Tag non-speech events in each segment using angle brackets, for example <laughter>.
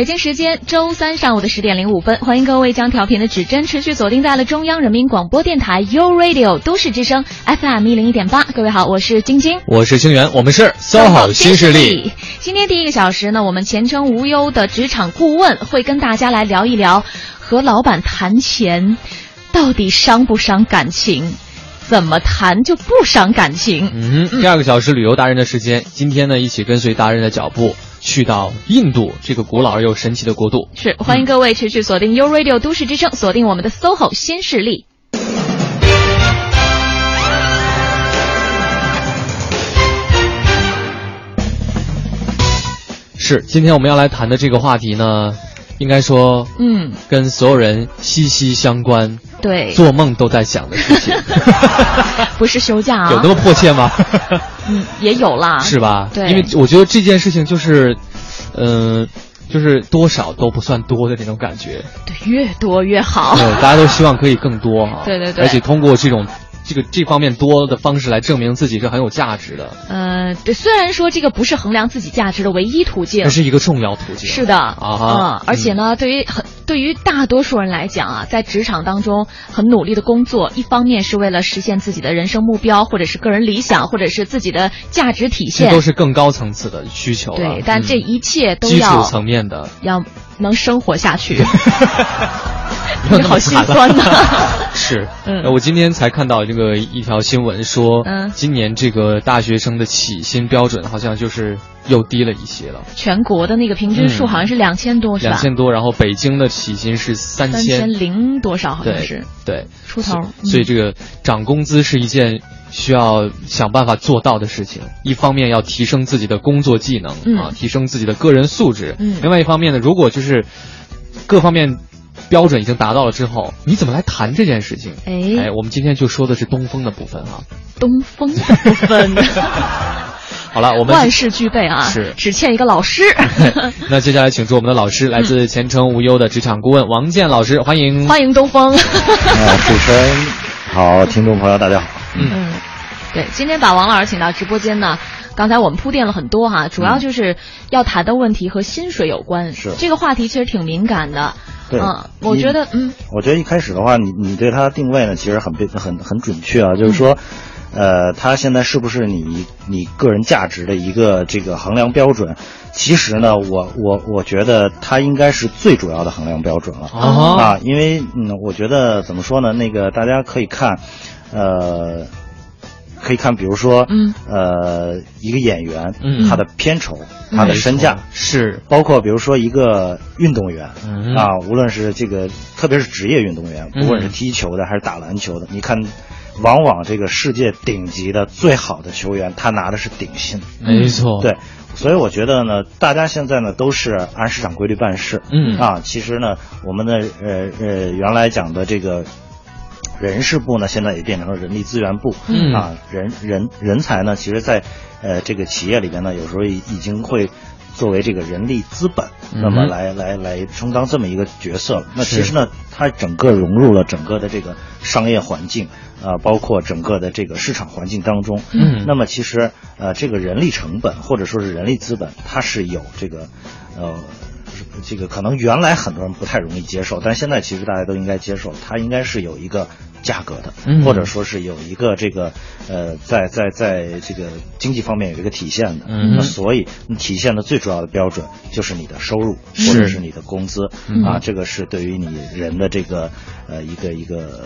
北京时间周三上午的十点零五分，欢迎各位将调频的指针持续锁定在了中央人民广播电台 u Radio 都市之声 FM 一零一点八。各位好，我是晶晶，我是清源，我们是 SOHO 新势力。今天第一个小时呢，我们前程无忧的职场顾问会跟大家来聊一聊，和老板谈钱到底伤不伤感情？怎么谈就不伤感情？嗯，第二个小时旅游达人的时间，今天呢，一起跟随达人的脚步。去到印度这个古老而又神奇的国度，是欢迎各位持续锁定 u Radio 都市之声，锁定我们的 SOHO 新势力。是，今天我们要来谈的这个话题呢，应该说，嗯，跟所有人息息相关，对，做梦都在想的事情，<laughs> 不是休假啊，有那么迫切吗？<laughs> 嗯，也有啦，是吧？对，因为我觉得这件事情就是，嗯，就是多少都不算多的那种感觉。对，越多越好。对，大家都希望可以更多 <laughs> 哈。对对对。而且通过这种。这个这方面多的方式来证明自己是很有价值的。呃，对，虽然说这个不是衡量自己价值的唯一途径，这是一个重要途径。是的啊，嗯，而且呢，对于很对于大多数人来讲啊，在职场当中很努力的工作，一方面是为了实现自己的人生目标，或者是个人理想，或者是自己的价值体现，这都是更高层次的需求。对，但这一切都要基础层面的，要能生活下去。<laughs> <laughs> 你好心酸呐！<laughs> 是，<laughs> 嗯，我今天才看到这个一条新闻说，嗯，今年这个大学生的起薪标准好像就是又低了一些了。全国的那个平均数好像是两千多，是吧？两千多，然后北京的起薪是三千零多少，好像是对出头。所以这个涨工资是一件需要想办法做到的事情。一方面要提升自己的工作技能啊，提升自己的个人素质；另外一方面呢，如果就是各方面。标准已经达到了之后，你怎么来谈这件事情？哎，我们今天就说的是东风的部分啊。东风的部分。<laughs> 好了，我们万事俱备啊，是只欠一个老师。<laughs> 那接下来请出我们的老师，来自前程无忧的职场顾问王健老师，欢迎欢迎东风。啊，主持人好，听众朋友大家好。嗯，对，今天把王老师请到直播间呢，刚才我们铺垫了很多哈，主要就是要谈的问题和薪水有关。是这个话题其实挺敏感的。对，我觉得，嗯，我觉得一开始的话，你你对它的定位呢，其实很很很准确啊，就是说，呃，它现在是不是你你个人价值的一个这个衡量标准？其实呢，我我我觉得它应该是最主要的衡量标准了啊，因为嗯，我觉得怎么说呢？那个大家可以看，呃。可以看，比如说，嗯，呃，一个演员，嗯，他的片酬，他的身价是，包括比如说一个运动员，啊，无论是这个，特别是职业运动员，不管是踢球的还是打篮球的，你看，往往这个世界顶级的最好的球员，他拿的是顶薪，没错，对，所以我觉得呢，大家现在呢都是按市场规律办事，嗯，啊，其实呢，我们的呃呃原来讲的这个。人事部呢，现在也变成了人力资源部，啊，人人人才呢，其实，在呃这个企业里边呢，有时候已经会作为这个人力资本，那么来来来充当这么一个角色。那其实呢，它整个融入了整个的这个商业环境，啊，包括整个的这个市场环境当中。嗯，那么其实呃，这个人力成本或者说是人力资本，它是有这个呃。这个可能原来很多人不太容易接受，但现在其实大家都应该接受，它应该是有一个价格的，或者说是有一个这个呃，在在在这个经济方面有一个体现的。那所以你体现的最主要的标准就是你的收入或者是你的工资。啊，这个是对于你人的这个呃一个一个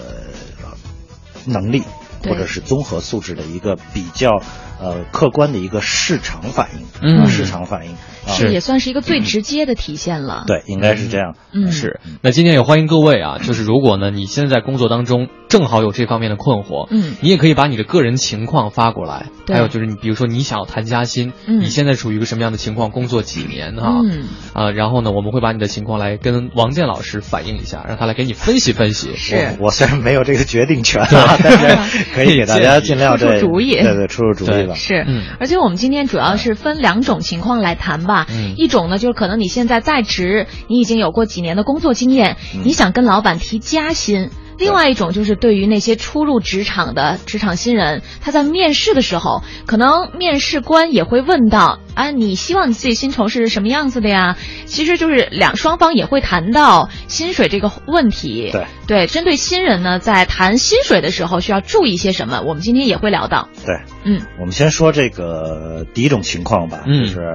能力或者是综合素质的一个比较呃客观的一个市场反应，市场反应。是，也算是一个最直接的体现了。对，应该是这样。嗯，是。那今天也欢迎各位啊，就是如果呢，你现在在工作当中正好有这方面的困惑，嗯，你也可以把你的个人情况发过来。还有就是你，比如说你想要谈加薪，嗯，你现在处于一个什么样的情况？工作几年哈？嗯，啊，然后呢，我们会把你的情况来跟王健老师反映一下，让他来给你分析分析。是我虽然没有这个决定权，<laughs> 但是可以给大家尽量出出主意，对对，出出主意吧。是，而且我们今天主要是分两种情况来谈吧。一种呢，就是可能你现在在职，你已经有过几年的工作经验，你想跟老板提加薪。另外一种就是对于那些初入职场的职场新人，他在面试的时候，可能面试官也会问到啊，你希望你自己薪酬是什么样子的呀？其实就是两双方也会谈到薪水这个问题。对对，针对新人呢，在谈薪水的时候需要注意些什么？我们今天也会聊到。对，嗯，我们先说这个第一种情况吧，就是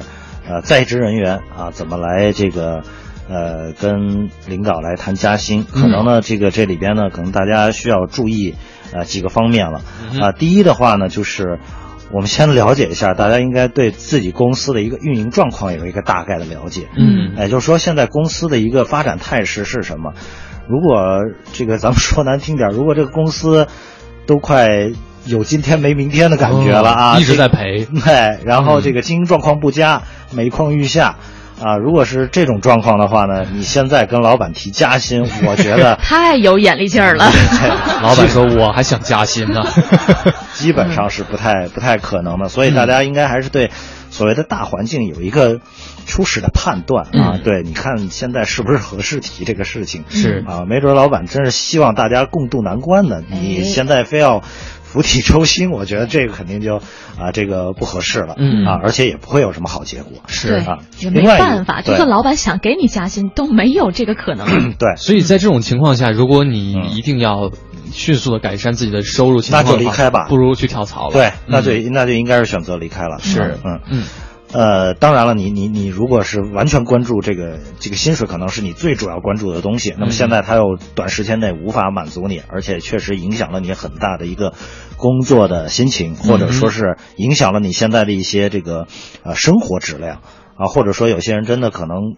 呃，在职人员啊，怎么来这个。呃，跟领导来谈加薪，可能呢，这个这里边呢，可能大家需要注意呃几个方面了啊。第一的话呢，就是我们先了解一下，大家应该对自己公司的一个运营状况有一个大概的了解。嗯，也就是说，现在公司的一个发展态势是什么？如果这个咱们说难听点，如果这个公司都快有今天没明天的感觉了啊，一直在赔，对，<laughs> 然后这个经营状况不佳，每况愈下。啊，如果是这种状况的话呢，你现在跟老板提加薪，<laughs> 我觉得太有眼力劲儿了。<laughs> 老板说我还想加薪呢，基本上是不太不太可能的。所以大家应该还是对所谓的大环境有一个初始的判断啊。对，你看现在是不是合适提这个事情？是啊，没准老板真是希望大家共度难关呢。你现在非要。釜底抽薪，我觉得这个肯定就啊，这个不合适了，嗯啊，而且也不会有什么好结果，是啊，也没办法，就算老板想给你加薪，都没有这个可能。<clears throat> 对，所以在这种情况下，如果你一定要迅速的改善自己的收入情况，那就离开吧，不如去跳槽了。对，那就那就应该是选择离开了。是，嗯嗯。呃，当然了，你你你如果是完全关注这个这个薪水，可能是你最主要关注的东西。那么现在它又短时间内无法满足你，而且确实影响了你很大的一个工作的心情，或者说是影响了你现在的一些这个呃生活质量啊，或者说有些人真的可能。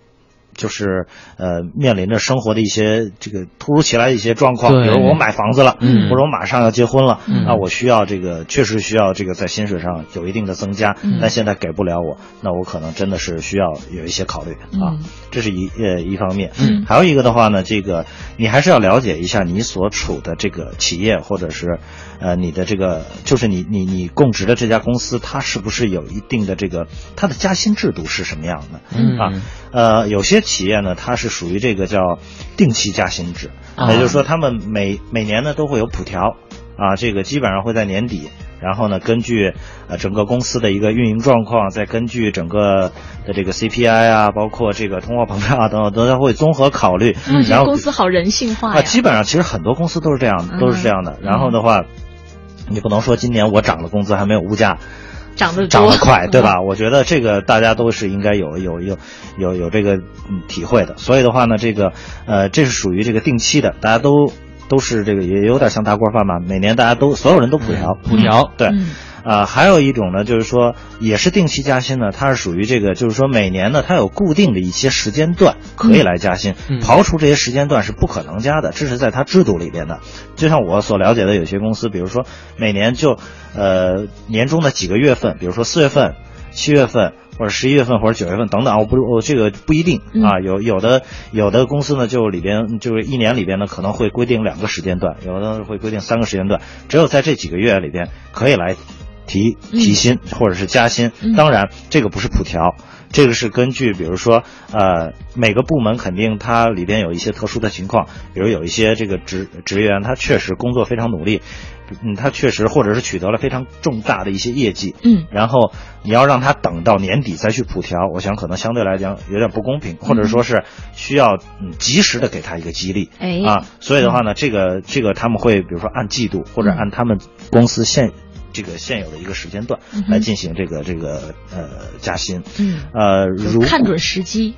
就是呃，面临着生活的一些这个突如其来的一些状况，比如我买房子了，或者我马上要结婚了，那我需要这个确实需要这个在薪水上有一定的增加，但现在给不了我，那我可能真的是需要有一些考虑啊，这是一呃一方面，还有一个的话呢，这个你还是要了解一下你所处的这个企业或者是呃你的这个就是你你你供职的这家公司，它是不是有一定的这个它的加薪制度是什么样的嗯啊？呃，有些企业呢，它是属于这个叫定期加薪制，也就是说，他们每每年呢都会有普调，啊，这个基本上会在年底，然后呢，根据呃整个公司的一个运营状况，再根据整个的这个 CPI 啊，包括这个通货膨胀啊等等，都会综合考虑。然后公司好人性化啊，基本上其实很多公司都是这样，都是这样的。然后的话，你不能说今年我涨的工资还没有物价。涨得涨得快，<laughs> 对吧？我觉得这个大家都是应该有有有有有这个体会的。所以的话呢，这个呃，这是属于这个定期的，大家都都是这个也有点像大锅饭吧。每年大家都所有人都普调，普调，对。啊，还有一种呢，就是说也是定期加薪呢，它是属于这个，就是说每年呢，它有固定的一些时间段可以来加薪，刨除这些时间段是不可能加的，这是在它制度里边的。就像我所了解的有些公司，比如说每年就呃年终的几个月份，比如说四月份、七月份或者十一月份或者九月份等等，我不我这个不一定啊，有有的有的公司呢就里边就是一年里边呢可能会规定两个时间段，有的会规定三个时间段，只有在这几个月里边可以来。提提薪或者是加薪，当然这个不是普调，这个是根据比如说呃每个部门肯定它里边有一些特殊的情况，比如有一些这个职职员他确实工作非常努力，嗯他确实或者是取得了非常重大的一些业绩，嗯，然后你要让他等到年底再去普调，我想可能相对来讲有点不公平，或者说是需要嗯及时的给他一个激励，哎啊，所以的话呢，这个这个他们会比如说按季度或者按他们公司现这个现有的一个时间段来进行这个这个呃加薪，嗯，呃，如看准时机。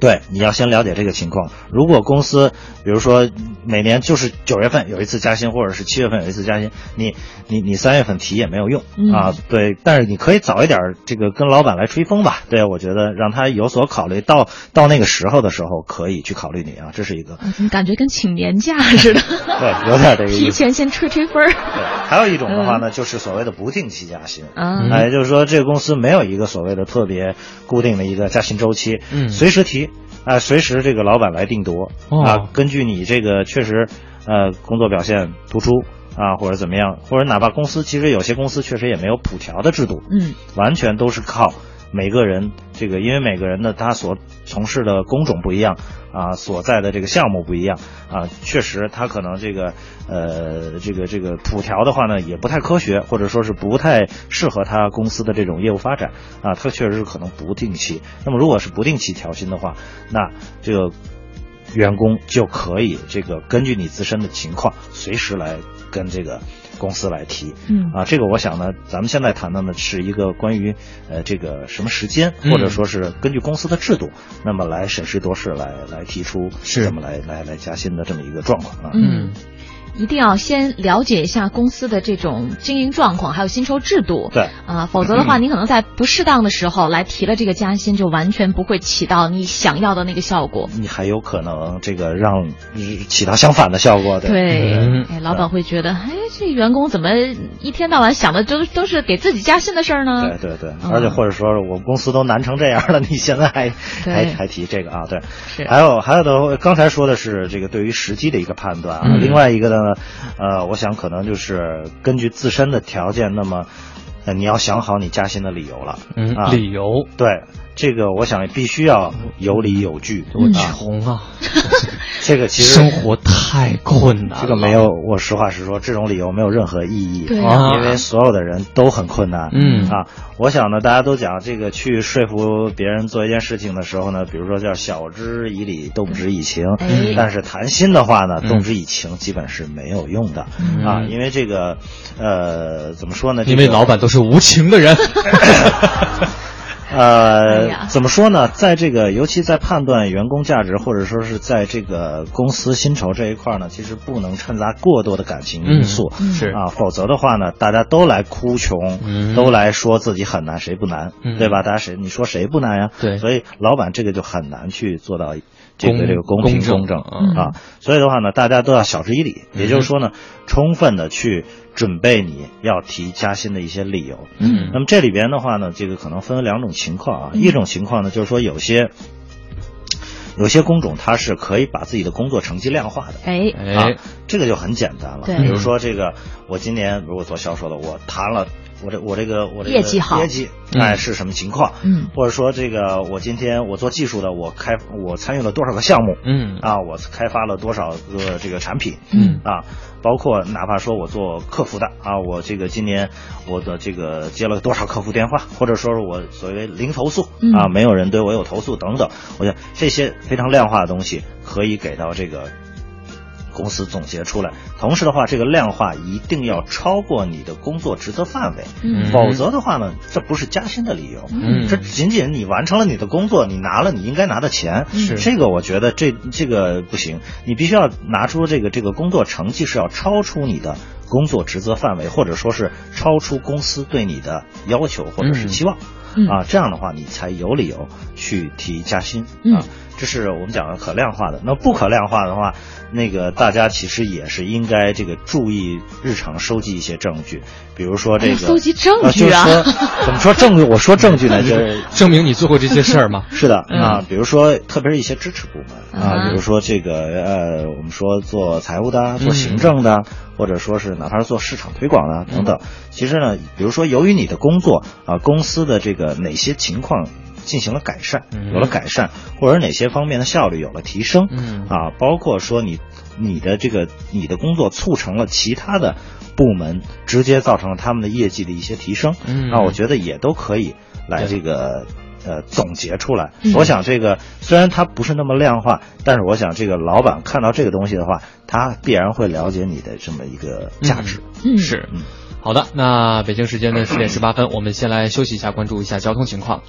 对，你要先了解这个情况。如果公司，比如说每年就是九月份有一次加薪，或者是七月份有一次加薪，你你你三月份提也没有用啊。对，但是你可以早一点这个跟老板来吹风吧。对，我觉得让他有所考虑，到到那个时候的时候可以去考虑你啊，这是一个。感觉跟请年假似的。<laughs> 对，有点这个意思。<laughs> 提前先吹吹风。对，还有一种的话呢，就是所谓的不定期加薪。啊，也就是说这个公司没有一个所谓的特别固定的一个加薪周期，嗯，随时提。啊，随时这个老板来定夺啊，根据你这个确实，呃，工作表现突出啊，或者怎么样，或者哪怕公司其实有些公司确实也没有普调的制度，嗯，完全都是靠每个人这个，因为每个人的他所从事的工种不一样啊，所在的这个项目不一样啊，确实他可能这个呃这个这个普调的话呢也不太科学，或者说是不太适合他公司的这种业务发展啊，他确实是可能不定期。那么如果是不定期调薪的话，那这个。员工就可以这个根据你自身的情况，随时来跟这个公司来提。嗯啊，这个我想呢，咱们现在谈的呢是一个关于呃这个什么时间，或者说是根据公司的制度，那么来审时度势来来提出是这么来来来加薪的这么一个状况啊。嗯。一定要先了解一下公司的这种经营状况，还有薪酬制度。对啊，否则的话，你可能在不适当的时候来提了这个加薪，就完全不会起到你想要的那个效果。你还有可能这个让起到相反的效果。对，哎，老板会觉得，哎，这员工怎么一天到晚想的都都是给自己加薪的事儿呢？对对对，而且或者说我们公司都难成这样了，你现在还还还提这个啊？对，还有还有的，刚才说的是这个对于时机的一个判断啊，另外一个呢。呃，我想可能就是根据自身的条件，那么，呃，你要想好你加薪的理由了。嗯，理由对。这个我想必须要有理有据。我穷啊，<laughs> <laughs> 这个其实生活太困难。这个没有，我实话实说，这种理由没有任何意义。对因为所有的人都很困难。嗯啊，我想呢，大家都讲这个去说服别人做一件事情的时候呢，比如说叫晓之以理，动之以情。但是谈心的话呢，动之以情基本是没有用的啊，因为这个呃，怎么说呢？因为老板都是无情的人。<laughs> 呃，怎么说呢？在这个，尤其在判断员工价值，或者说是在这个公司薪酬这一块呢，其实不能掺杂过多的感情因素，是啊，否则的话呢，大家都来哭穷，都来说自己很难，谁不难，对吧？大家谁你说谁不难呀？对，所以老板这个就很难去做到。这个这个公平公正啊，所以的话呢，大家都要晓之以理，也就是说呢，充分的去准备你要提加薪的一些理由。嗯，那么这里边的话呢，这个可能分为两种情况啊，一种情况呢，就是说有些有些工种它是可以把自己的工作成绩量化的。哎，啊，这个就很简单了。对，比如说这个，我今年如果做销售的，我谈了。我这我这个我这个业绩好，业绩哎是什么情况？嗯，或者说这个我今天我做技术的，我开我参与了多少个项目？嗯啊，我开发了多少个这个产品？嗯啊，包括哪怕说我做客服的啊，我这个今年我的这个接了多少客服电话，或者说是我所谓零投诉啊，没有人对我有投诉等等，我想这些非常量化的东西可以给到这个。公司总结出来，同时的话，这个量化一定要超过你的工作职责范围，否则的话呢，这不是加薪的理由，这仅仅你完成了你的工作，你拿了你应该拿的钱，是。这个我觉得这这个不行，你必须要拿出这个这个工作成绩是要超出你的工作职责范围，或者说是超出公司对你的要求或者是期望，啊，这样的话你才有理由去提加薪。啊。这是我们讲的可量化的，那不可量化的话，那个大家其实也是应该这个注意日常收集一些证据，比如说这个收集证据啊，<laughs> 怎么说证据？我说证据呢，<laughs> 就是证明你做过这些事儿吗？<laughs> 是的啊，比如说特别是一些支持部门啊，比如说这个呃，我们说做财务的、做行政的，或者说是哪怕是做市场推广的等等，其实呢，比如说由于你的工作啊，公司的这个哪些情况。进行了改善，有了改善，或者哪些方面的效率有了提升，啊，包括说你你的这个你的工作促成了其他的部门直接造成了他们的业绩的一些提升，那我觉得也都可以来这个呃总结出来。我想这个虽然它不是那么量化，但是我想这个老板看到这个东西的话，他必然会了解你的这么一个价值。嗯，是，好的，那北京时间的十点十八分，我们先来休息一下，关注一下交通情况。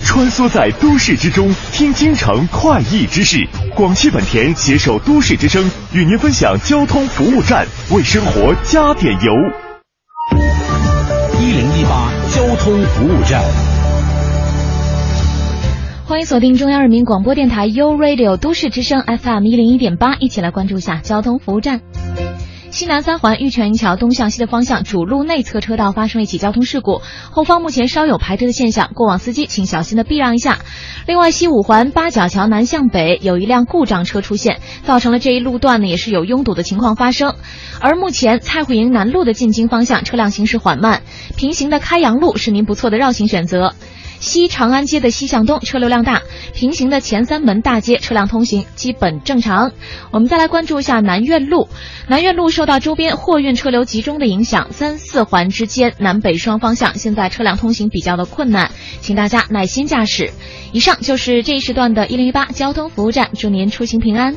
穿梭在都市之中，听京城快意之事。广汽本田携手都市之声，与您分享交通服务站，为生活加点油。一零一八交通服务站，欢迎锁定中央人民广播电台 u Radio 都市之声 FM 一零一点八，一起来关注一下交通服务站。西南三环玉泉桥东向西的方向主路内侧车道发生了一起交通事故，后方目前稍有排车的现象，过往司机请小心的避让一下。另外，西五环八角桥南向北有一辆故障车出现，造成了这一路段呢也是有拥堵的情况发生。而目前蔡慧营南路的进京方向车辆行驶缓慢，平行的开阳路是您不错的绕行选择。西长安街的西向东车流量大，平行的前三门大街车辆通行基本正常。我们再来关注一下南苑路，南苑路受到周边货运车流集中的影响，三四环之间南北双方向现在车辆通行比较的困难，请大家耐心驾驶。以上就是这一时段的一零一八交通服务站，祝您出行平安。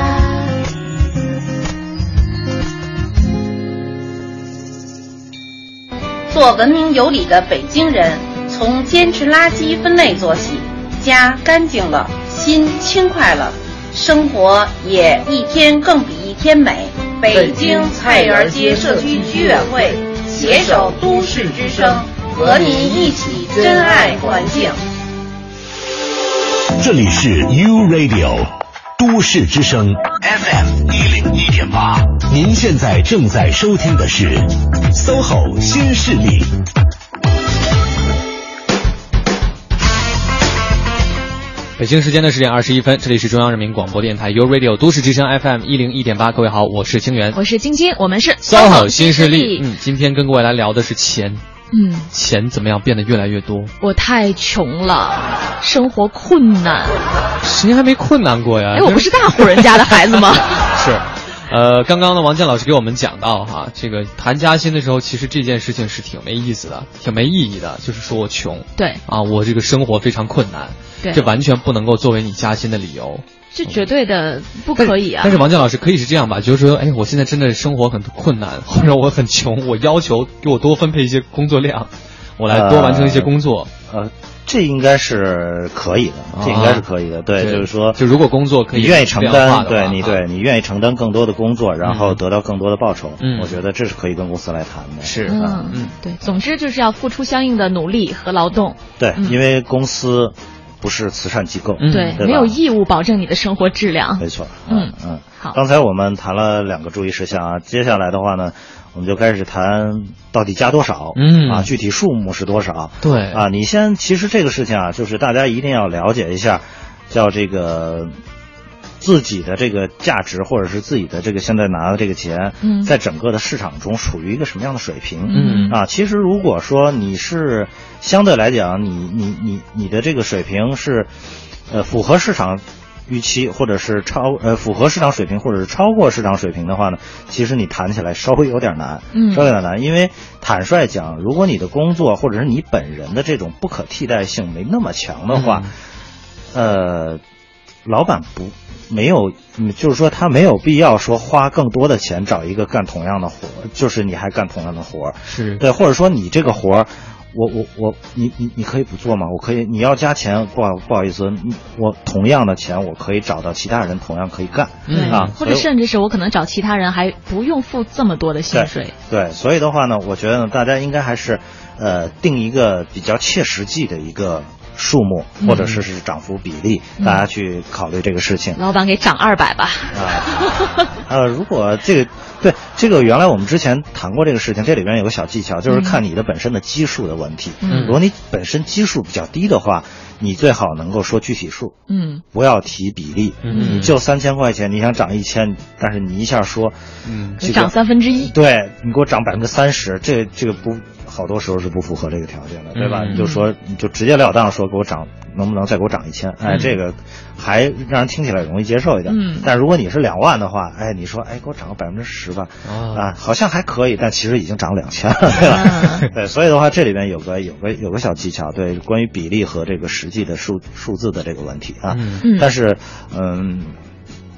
做文明有礼的北京人，从坚持垃圾分类做起，家干净了，心轻快了，生活也一天更比一天美。北京菜园街社区居委会携手都市之声，和您一起珍爱环境。这里是 U Radio 都市之声 FM 一零一点八，您现在正在收听的是 SOHO 新势力。北京时间的十点二十一分，这里是中央人民广播电台 u Radio 都市之声 FM 一零一点八。各位好，我是清源，我是晶晶，我们是 SOHO 新势力。嗯，今天跟各位来聊的是钱。嗯，钱怎么样变得越来越多？我太穷了，生活困难。谁还没困难过呀？哎，我不是大户人家的孩子吗？<laughs> 是。呃，刚刚呢，王健老师给我们讲到哈，这个谈加薪的时候，其实这件事情是挺没意思的，挺没意义的，就是说我穷，对，啊，我这个生活非常困难，对，这完全不能够作为你加薪的理由，这绝对的不可以啊。但是王健老师可以是这样吧，就是说，哎，我现在真的生活很困难，或者我很穷，我要求给我多分配一些工作量，我来多完成一些工作，呃。这应该是可以的，这应该是可以的。对，就是说，就如果工作可以，你愿意承担，对你对你愿意承担更多的工作，然后得到更多的报酬，我觉得这是可以跟公司来谈的。是，嗯嗯，对，总之就是要付出相应的努力和劳动。对，因为公司不是慈善机构，对，没有义务保证你的生活质量。没错，嗯嗯。好，刚才我们谈了两个注意事项啊，接下来的话呢。我们就开始谈到底加多少，嗯啊，具体数目是多少？对啊，你先，其实这个事情啊，就是大家一定要了解一下，叫这个自己的这个价值，或者是自己的这个现在拿的这个钱，嗯在整个的市场中处于一个什么样的水平？嗯啊，其实如果说你是相对来讲，你你你你的这个水平是呃符合市场。预期或者是超呃符合市场水平或者是超过市场水平的话呢，其实你谈起来稍微有点难，嗯，稍微有点难，因为坦率讲，如果你的工作或者是你本人的这种不可替代性没那么强的话，呃，老板不没有，就是说他没有必要说花更多的钱找一个干同样的活就是你还干同样的活是。对，或者说你这个活儿。我我我，你你你可以不做吗？我可以，你要加钱，不好不好意思，我同样的钱我可以找到其他人同样可以干，啊，或者甚至是我可能找其他人还不用付这么多的薪水。对，所以的话呢，我觉得呢，大家应该还是，呃，定一个比较切实际的一个。数目或者是是涨幅比例，大家去考虑这个事情。老板给涨二百吧。啊，呃，如果这个对这个原来我们之前谈过这个事情，这里边有个小技巧，就是看你的本身的基数的问题。嗯，如果你本身基数比较低的话，你最好能够说具体数。嗯，不要提比例。嗯，你就三千块钱，你想涨一千，但是你一下说，嗯，涨三分之一。对你给我涨百分之三十，这这个不。好多时候是不符合这个条件的，对吧？你就说，你就直截了当说给我涨，能不能再给我涨一千？哎，这个还让人听起来容易接受一点。嗯。但如果你是两万的话，哎，你说，哎，给我涨个百分之十吧，啊，好像还可以，但其实已经涨两千了，对吧？<laughs> 对，所以的话，这里边有个有个有个小技巧，对，关于比例和这个实际的数数字的这个问题啊。嗯。但是，嗯。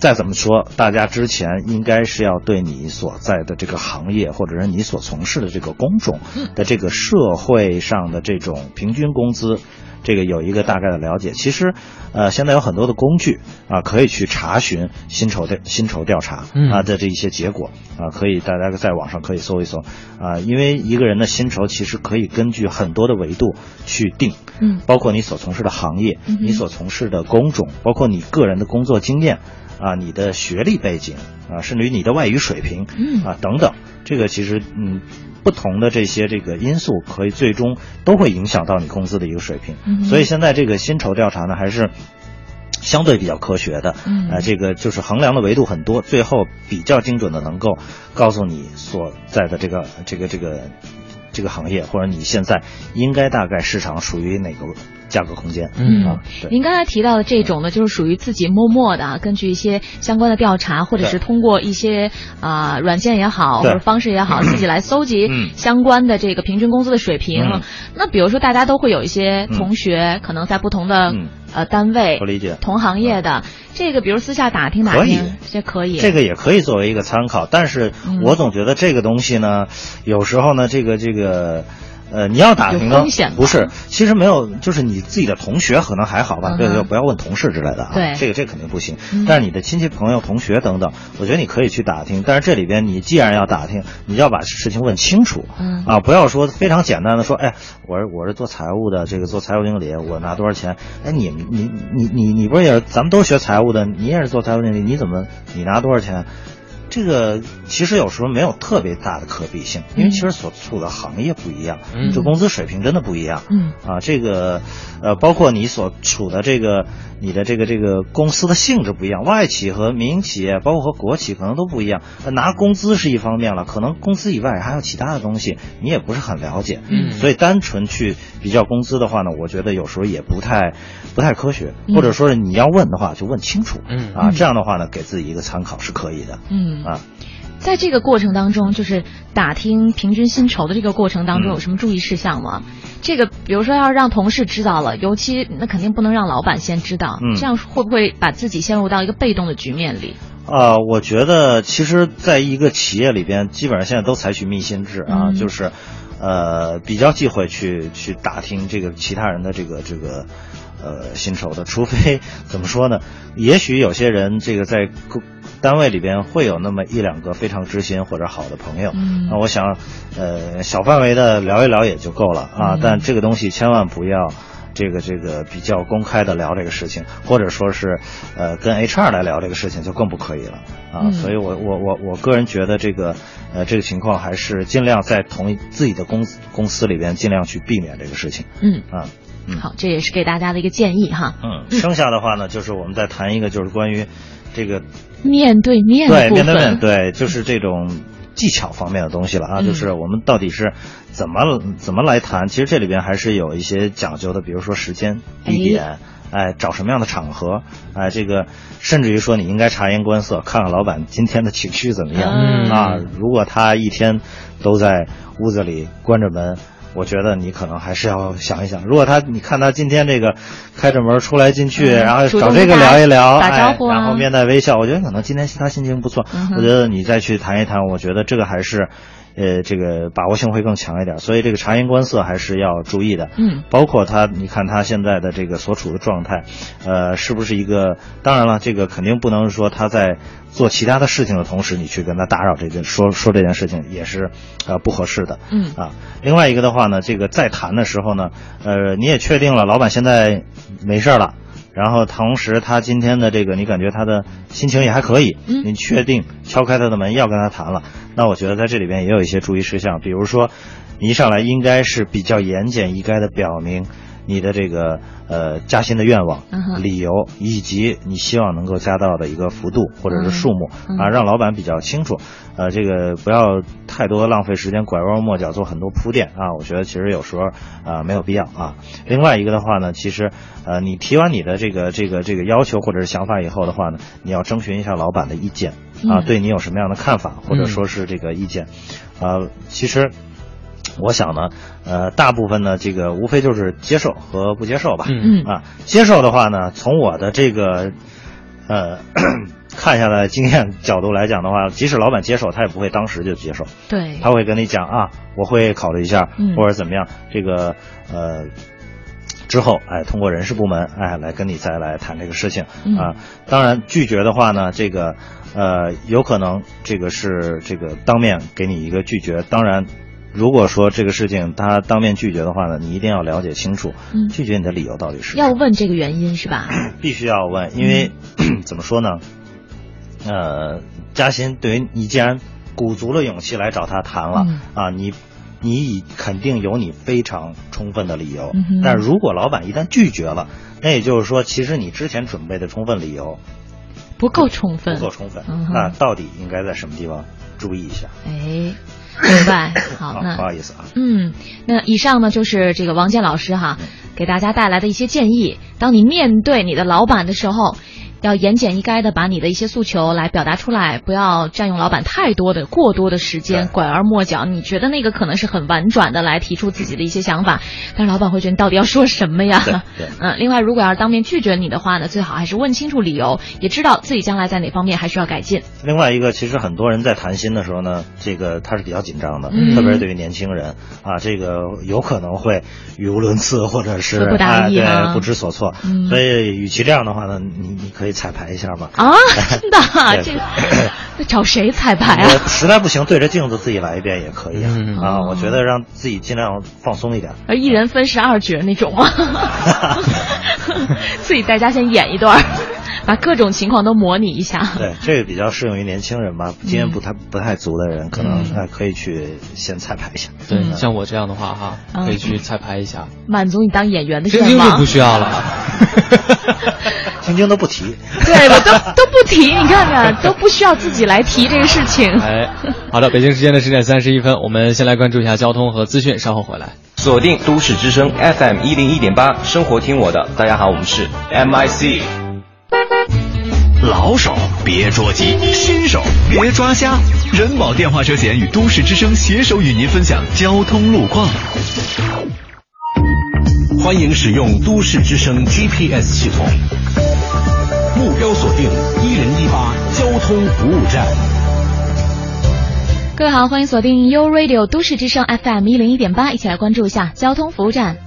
再怎么说，大家之前应该是要对你所在的这个行业，或者是你所从事的这个工种的这个社会上的这种平均工资。这个有一个大概的了解，其实，呃，现在有很多的工具啊，可以去查询薪酬的薪酬调查啊的这一些结果啊，可以大家在网上可以搜一搜。啊，因为一个人的薪酬其实可以根据很多的维度去定，嗯，包括你所从事的行业，你所从事的工种，包括你个人的工作经验啊，你的学历背景啊，甚至于你的外语水平，嗯啊等等，这个其实嗯。不同的这些这个因素，可以最终都会影响到你工资的一个水平。所以现在这个薪酬调查呢，还是相对比较科学的。嗯，啊，这个就是衡量的维度很多，最后比较精准的能够告诉你所在的这个这个这个这个行业，或者你现在应该大概市场属于哪个。价格空间，嗯。啊，您刚才提到的这种呢，就是属于自己默默的，根据一些相关的调查，或者是通过一些啊软件也好，或者方式也好，自己来搜集相关的这个平均工资的水平。那比如说，大家都会有一些同学，可能在不同的呃单位，理解。同行业的这个，比如私下打听打听，这可以，这个也可以作为一个参考。但是我总觉得这个东西呢，有时候呢，这个这个。呃，你要打听的不是，其实没有，就是你自己的同学可能还好吧，对对，不要问同事之类的啊，对，这个这肯定不行。但是你的亲戚朋友、同学等等，我觉得你可以去打听。但是这里边你既然要打听，你要把事情问清楚，嗯啊，不要说非常简单的说，哎，我是我是做财务的，这个做财务经理，我拿多少钱？哎，你你你你你不是也是咱们都学财务的，你也是做财务经理，你怎么你拿多少钱？这个其实有时候没有特别大的可比性，因为其实所处的行业不一样，这工资水平真的不一样。嗯啊，这个呃，包括你所处的这个你的这个这个公司的性质不一样，外企和民营企业，包括和国企可能都不一样。拿工资是一方面了，可能工资以外还有其他的东西，你也不是很了解。嗯，所以单纯去比较工资的话呢，我觉得有时候也不太不太科学，或者说是你要问的话就问清楚。嗯啊，这样的话呢，给自己一个参考是可以的。嗯。啊，在这个过程当中，就是打听平均薪酬的这个过程当中，有什么注意事项吗？这个，比如说要让同事知道了，尤其那肯定不能让老板先知道，这样会不会把自己陷入到一个被动的局面里？啊，我觉得其实在一个企业里边，基本上现在都采取密薪制啊，就是，呃，比较忌讳去去打听这个其他人的这个这个。呃，薪酬的，除非怎么说呢？也许有些人这个在单位里边会有那么一两个非常知心或者好的朋友，嗯那我想，呃，小范围的聊一聊也就够了啊。但这个东西千万不要这个这个比较公开的聊这个事情，或者说是呃跟 HR 来聊这个事情就更不可以了啊。所以我我我我个人觉得这个呃这个情况还是尽量在同一自己的公公司里边尽量去避免这个事情。嗯啊。好，这也是给大家的一个建议哈。嗯，剩下的话呢，就是我们再谈一个，就是关于这个面对面对面对面对，就是这种技巧方面的东西了啊。就是我们到底是怎么怎么来谈？其实这里边还是有一些讲究的，比如说时间、地点，哎，找什么样的场合，哎，这个甚至于说你应该察言观色，看看老板今天的情绪怎么样啊。如果他一天都在屋子里关着门。我觉得你可能还是要想一想，如果他你看他今天这个开着门出来进去，然后找这个聊一聊，打招呼，然后面带微笑，我觉得可能今天他心情不错。我觉得你再去谈一谈，我觉得这个还是。呃，这个把握性会更强一点，所以这个察言观色还是要注意的。嗯，包括他，你看他现在的这个所处的状态，呃，是不是一个？当然了，这个肯定不能说他在做其他的事情的同时，你去跟他打扰这件说说这件事情也是呃不合适的。嗯啊，另外一个的话呢，这个在谈的时候呢，呃，你也确定了老板现在没事了。然后同时，他今天的这个，你感觉他的心情也还可以，你确定敲开他的门要跟他谈了，那我觉得在这里边也有一些注意事项，比如说，你一上来应该是比较言简意赅的表明。你的这个呃加薪的愿望、理由，以及你希望能够加到的一个幅度或者是数目啊，让老板比较清楚。呃，这个不要太多浪费时间，拐弯抹角做很多铺垫啊。我觉得其实有时候啊没有必要啊。另外一个的话呢，其实呃你提完你的这个这个这个要求或者是想法以后的话呢，你要征询一下老板的意见啊，对你有什么样的看法或者说是这个意见啊，其实。我想呢，呃，大部分呢，这个无非就是接受和不接受吧。嗯啊，接受的话呢，从我的这个，呃，<coughs> 看下来经验角度来讲的话，即使老板接受，他也不会当时就接受。对，他会跟你讲啊，我会考虑一下，或者怎么样，这个呃。之后，哎，通过人事部门，哎，来跟你再来谈这个事情啊。当然，拒绝的话呢，这个，呃，有可能这个是这个当面给你一个拒绝。当然，如果说这个事情他当面拒绝的话呢，你一定要了解清楚，拒绝你的理由到底是。要问这个原因是吧？<coughs> 必须要问，因为 <coughs> <coughs> 怎么说呢？呃，嘉欣，对于你既然鼓足了勇气来找他谈了啊，你。你已肯定有你非常充分的理由，但如果老板一旦拒绝了，那也就是说，其实你之前准备的充分理由不够充分，不够充分。那到底应该在什么地方注意一下？哎，明白。好，那不好意思啊。嗯，那以上呢就是这个王健老师哈给大家带来的一些建议。当你面对你的老板的时候。要言简意赅的把你的一些诉求来表达出来，不要占用老板太多的、过多的时间，拐弯抹角。你觉得那个可能是很婉转的来提出自己的一些想法，但是老板会觉得你到底要说什么呀？<laughs> 嗯。另外，如果要是当面拒绝你的话呢，最好还是问清楚理由，也知道自己将来在哪方面还需要改进。另外一个，其实很多人在谈心的时候呢，这个他是比较紧张的，特别是对于年轻人啊，这个有可能会语无伦次，或者是不达意不知所措。所以，与其这样的话呢，你你可以。彩排一下吧啊，<laughs> 真的，这那找谁彩排啊？实在不行，对着镜子自己来一遍也可以啊。啊，我觉得让自己尽量放松一点。而一人分饰二角那种吗？<laughs> <laughs> 自己在家先演一段。把各种情况都模拟一下。对，这个比较适用于年轻人吧，经验不太不太足的人，可能哎可以去先彩排一下。对，像我这样的话哈，可以去彩排一下，<laughs> 满足你当演员的愿望。晶晶就不需要了，晶晶都不提。<laughs> 对，我都都不提，你看看都不需要自己来提这个事情。<laughs> 哎，好的，北京时间的十点三十一分，我们先来关注一下交通和资讯，稍后回来。锁定都市之声 FM 一零一点八，生活听我的。大家好，我们是 MIC。老手别着急，新手别抓瞎。人保电话车险与都市之声携手与您分享交通路况。欢迎使用都市之声 GPS 系统，目标锁定一零一八交通服务站。各位好，欢迎锁定 U Radio 都市之声 FM 一零一点八，一起来关注一下交通服务站。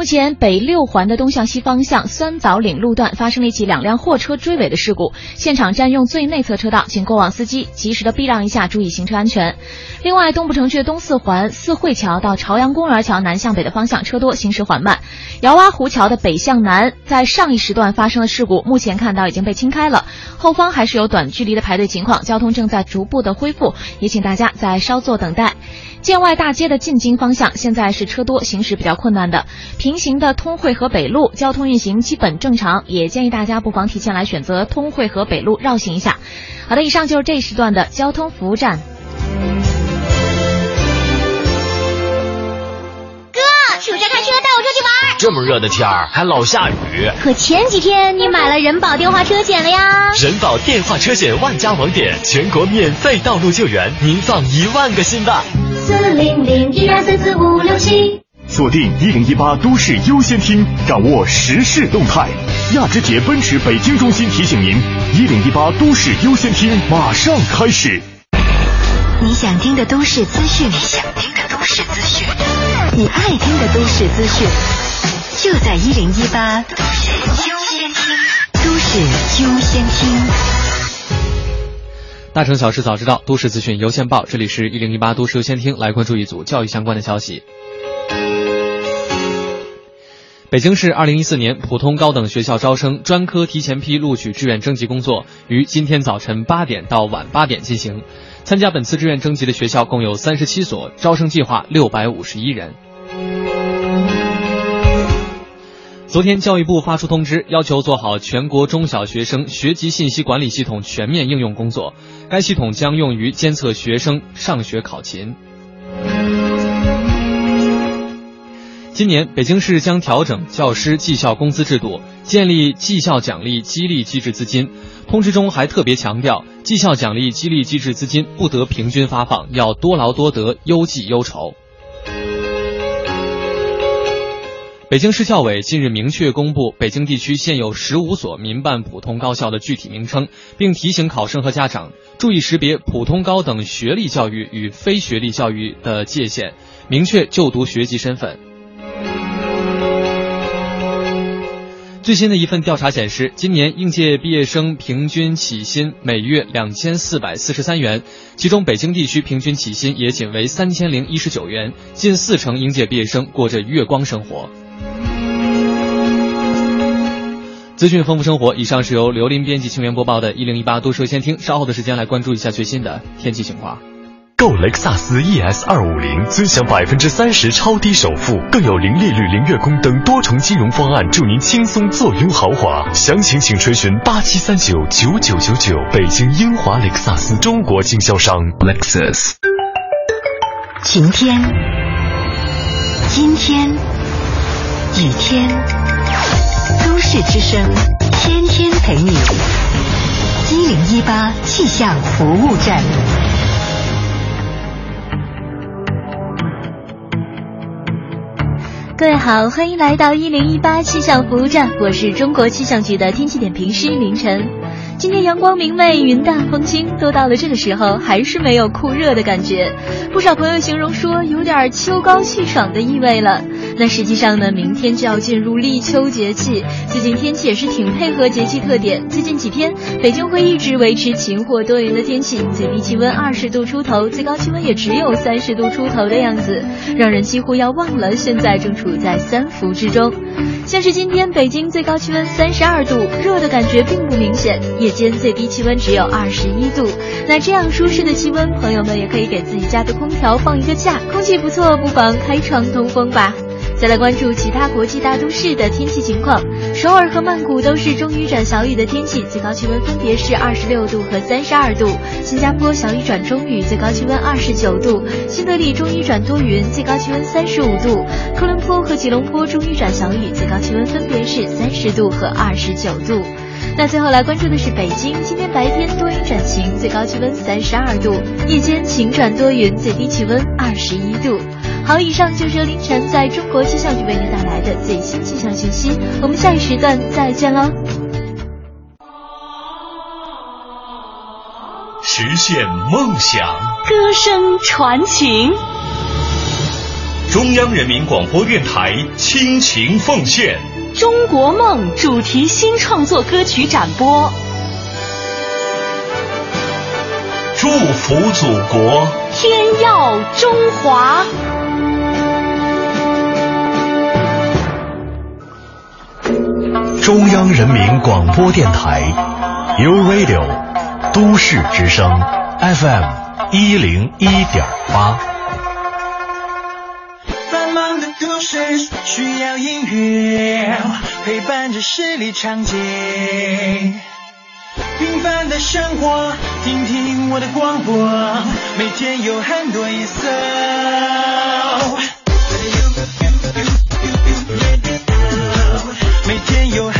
目前北六环的东向西方向酸枣岭路段发生了一起两辆货车追尾的事故，现场占用最内侧车道，请过往司机及时的避让一下，注意行车安全。另外，东部城区东四环四惠桥到朝阳公园桥南向北的方向车多，行驶缓慢。姚洼湖桥的北向南在上一时段发生的事故，目前看到已经被清开了，后方还是有短距离的排队情况，交通正在逐步的恢复，也请大家再稍作等待。建外大街的进京方向现在是车多，行驶比较困难的。平行的通惠河北路交通运行基本正常，也建议大家不妨提前来选择通惠河北路绕行一下。好的，以上就是这一时段的交通服务站。这么热的天儿还老下雨。可前几天你买了人保电话车险了呀？人保电话车险万家网点，全国免费道路救援，您放一万个心吧。四零零一二三四五六七，锁定一零一八都市优先听，掌握时事动态。亚之杰奔驰北京中心提醒您：一零一八都市优先听马上开始。你想听的都市资讯，你想听的都市资讯，你爱听的都市资讯，就在一零一八都市优先听，都市优先听。大城小事早知道，都市资讯优先报。这里是一零一八都市优先听，来关注一组教育相关的消息。北京市二零一四年普通高等学校招生专科提前批录取志愿征集工作于今天早晨八点到晚八点进行。参加本次志愿征集的学校共有三十七所，招生计划六百五十一人。昨天，教育部发出通知，要求做好全国中小学生学籍信息管理系统全面应用工作。该系统将用于监测学生上学考勤。今年，北京市将调整教师绩效工资制度，建立绩效奖励激励机制资金。通知中还特别强调，绩效奖励激励机制资金不得平均发放，要多劳多得，优绩优酬。北京市教委近日明确公布北京地区现有十五所民办普通高校的具体名称，并提醒考生和家长注意识别普通高等学历教育与非学历教育的界限，明确就读学籍身份。最新的一份调查显示，今年应届毕业生平均起薪每月两千四百四十三元，其中北京地区平均起薪也仅为三千零一十九元，近四成应届毕业生过着月光生活。资讯丰富生活，以上是由刘林编辑、青源播报的《一零一八都市先听》，稍后的时间来关注一下最新的天气情况。购雷克萨斯 ES 二五零，尊享百分之三十超低首付，更有零利率、零月供等多重金融方案，助您轻松坐拥豪华。详情请垂询八七三九九九九九。北京英华雷克萨斯中国经销商 Lexus。晴天，阴天，雨天，都市之声，天天陪你。一零一八气象服务站。各位好，欢迎来到一零一八气象服务站，我是中国气象局的天气点评师凌晨。今天阳光明媚，云淡风轻，都到了这个时候，还是没有酷热的感觉。不少朋友形容说有点秋高气爽的意味了。那实际上呢，明天就要进入立秋节气，最近天气也是挺配合节气特点。最近几天，北京会一直维持晴或多云的天气，最低气温二十度出头，最高气温也只有三十度出头的样子，让人几乎要忘了现在正处在三伏之中。像是今天北京最高气温三十二度，热的感觉并不明显，夜。间最低气温只有二十一度，那这样舒适的气温，朋友们也可以给自己家的空调放一个假，空气不错，不妨开窗通风吧。再来关注其他国际大都市的天气情况，首尔和曼谷都是中雨转小雨的天气，最高气温分别是二十六度和三十二度；新加坡小雨转中雨，最高气温二十九度；新德里中雨转多云，最高气温三十五度；科伦坡和吉隆坡中雨转小雨，最高气温分别是三十度和二十九度。那最后来关注的是北京，今天白天多云转晴，最高气温三十二度；夜间晴转多云，最低气温二十一度。好，以上就是凌晨在中国气象局为您带来的最新气象信息，我们下一时段再见喽。实现梦想，歌声传情。中央人民广播电台倾情奉献。中国梦主题新创作歌曲展播，祝福祖国，天耀中华。中央人民广播电台，U Radio，都市之声，FM 一零一点八。繁忙的都市需要音乐陪伴着十里长街，平凡的生活，听听我的广播，每天有很多颜色。每天有。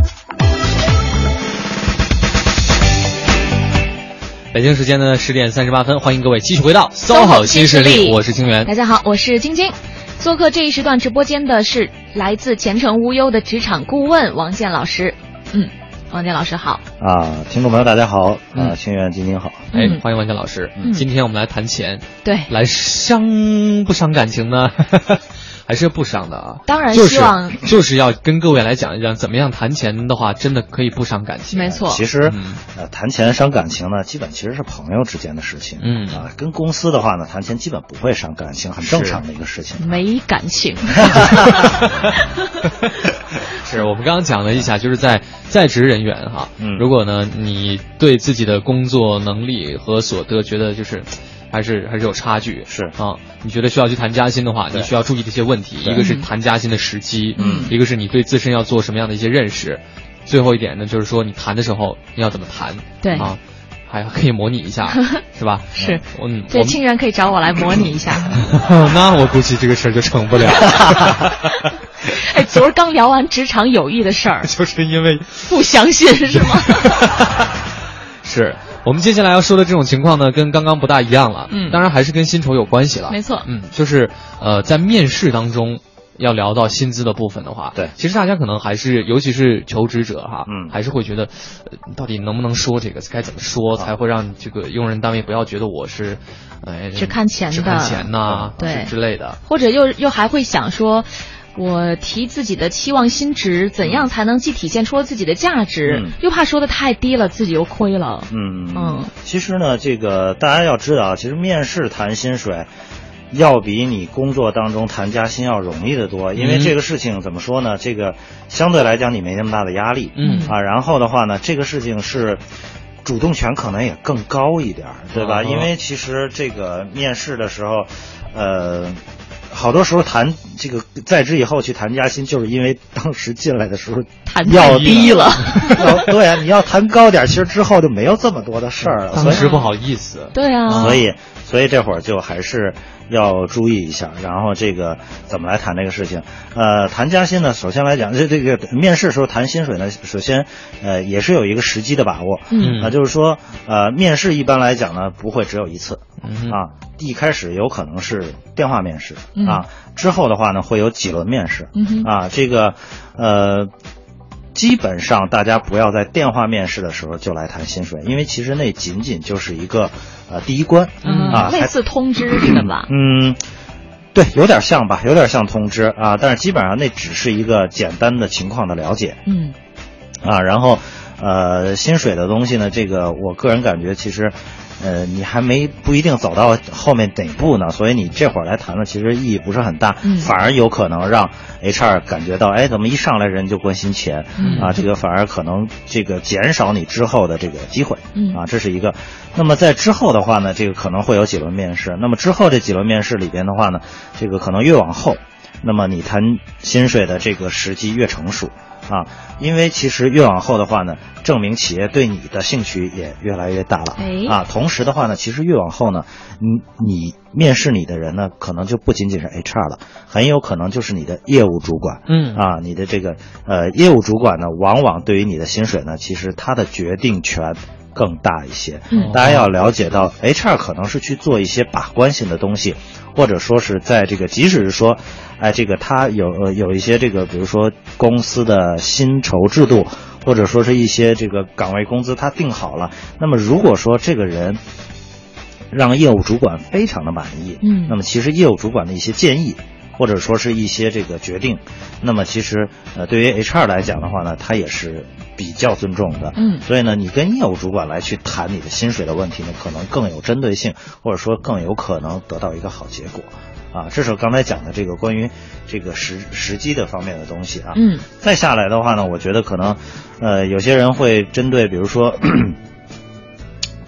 北京时间的十点三十八分，欢迎各位继续回到 SOHO 新势力，我是清源。大家好，我是晶晶。做客这一时段直播间的是来自前程无忧的职场顾问王健老师。嗯。王健老师好啊，听众朋友大家好啊，清源晶晶好，哎，欢迎王健老师。今天我们来谈钱，对，来伤不伤感情呢？<laughs> 还是不伤的啊。当然希望就是要跟各位来讲一讲，怎么样谈钱的话，真的可以不伤感情。没错，其实呃，谈钱伤感情呢，基本其实是朋友之间的事情。嗯啊，跟公司的话呢，谈钱基本不会伤感情，很正常的一个事情。没感情。<laughs> 是我们刚刚讲了一下，就是在在职人员哈，嗯如果呢你对自己的工作能力和所得觉得就是还是还是有差距，是啊，你觉得需要去谈加薪的话，你需要注意的一些问题，一个是谈加薪的时机，嗯，一个是你对自身要做什么样的一些认识。最后一点呢，就是说你谈的时候你要怎么谈？对啊。还可以模拟一下，<laughs> 是吧？是，嗯，对竟然可以找我来模拟一下，<laughs> 那我估计这个事儿就成不了。<laughs> 哎，昨儿刚聊完职场友谊的事儿，就是因为不相信是吗？是我们接下来要说的这种情况呢，跟刚刚不大一样了。嗯，当然还是跟薪酬有关系了。没错，嗯，就是呃，在面试当中。要聊到薪资的部分的话，对，其实大家可能还是，尤其是求职者哈，嗯，还是会觉得，到底能不能说这个，该怎么说才会让这个用人单位不要觉得我是，哎，只看钱的，只看钱呐，对。之类的，或者又又还会想说，我提自己的期望薪值，怎样才能既体现出了自己的价值，又怕说的太低了，自己又亏了，嗯嗯，其实呢，这个大家要知道，其实面试谈薪水。要比你工作当中谈加薪要容易得多，因为这个事情怎么说呢？这个相对来讲你没那么大的压力，嗯啊，然后的话呢，这个事情是主动权可能也更高一点，对吧？因为其实这个面试的时候，呃，好多时候谈这个在职以后去谈加薪，就是因为当时进来的时候谈要低了，<laughs> 对啊，你要谈高点，其实之后就没有这么多的事儿了，当时不好意思，对啊，所以所以这会儿就还是。要注意一下，然后这个怎么来谈这个事情？呃，谈加薪呢，首先来讲，这这个面试时候谈薪水呢，首先呃也是有一个时机的把握，嗯。啊，就是说呃面试一般来讲呢不会只有一次，嗯啊，一开始有可能是电话面试。嗯。啊，之后的话呢会有几轮面试，嗯啊，这个呃。基本上大家不要在电话面试的时候就来谈薪水，因为其实那仅仅就是一个呃第一关，啊，类似通知似的吧？嗯，对，有点像吧，有点像通知啊，但是基本上那只是一个简单的情况的了解，嗯，啊，然后呃薪水的东西呢，这个我个人感觉其实。呃，你还没不一定走到后面哪步呢，所以你这会儿来谈的，其实意义不是很大，嗯，反而有可能让 HR 感觉到，哎，怎么一上来人就关心钱，嗯、啊，这个反而可能这个减少你之后的这个机会，嗯，啊，这是一个。那么在之后的话呢，这个可能会有几轮面试，那么之后这几轮面试里边的话呢，这个可能越往后，那么你谈薪水的这个时机越成熟。啊，因为其实越往后的话呢，证明企业对你的兴趣也越来越大了。啊，同时的话呢，其实越往后呢，你你面试你的人呢，可能就不仅仅是 HR 了，很有可能就是你的业务主管。嗯啊，你的这个呃业务主管呢，往往对于你的薪水呢，其实他的决定权更大一些。嗯，大家要了解到，HR 可能是去做一些把关性的东西，或者说是在这个，即使是说。哎，这个他有呃有一些这个，比如说公司的薪酬制度，或者说是一些这个岗位工资，他定好了。那么如果说这个人让业务主管非常的满意，嗯，那么其实业务主管的一些建议，或者说是一些这个决定，那么其实呃对于 HR 来讲的话呢，他也是比较尊重的，嗯，所以呢，你跟业务主管来去谈你的薪水的问题呢，可能更有针对性，或者说更有可能得到一个好结果。啊，这是刚才讲的这个关于这个时时机的方面的东西啊。嗯，再下来的话呢，我觉得可能，呃，有些人会针对，比如说，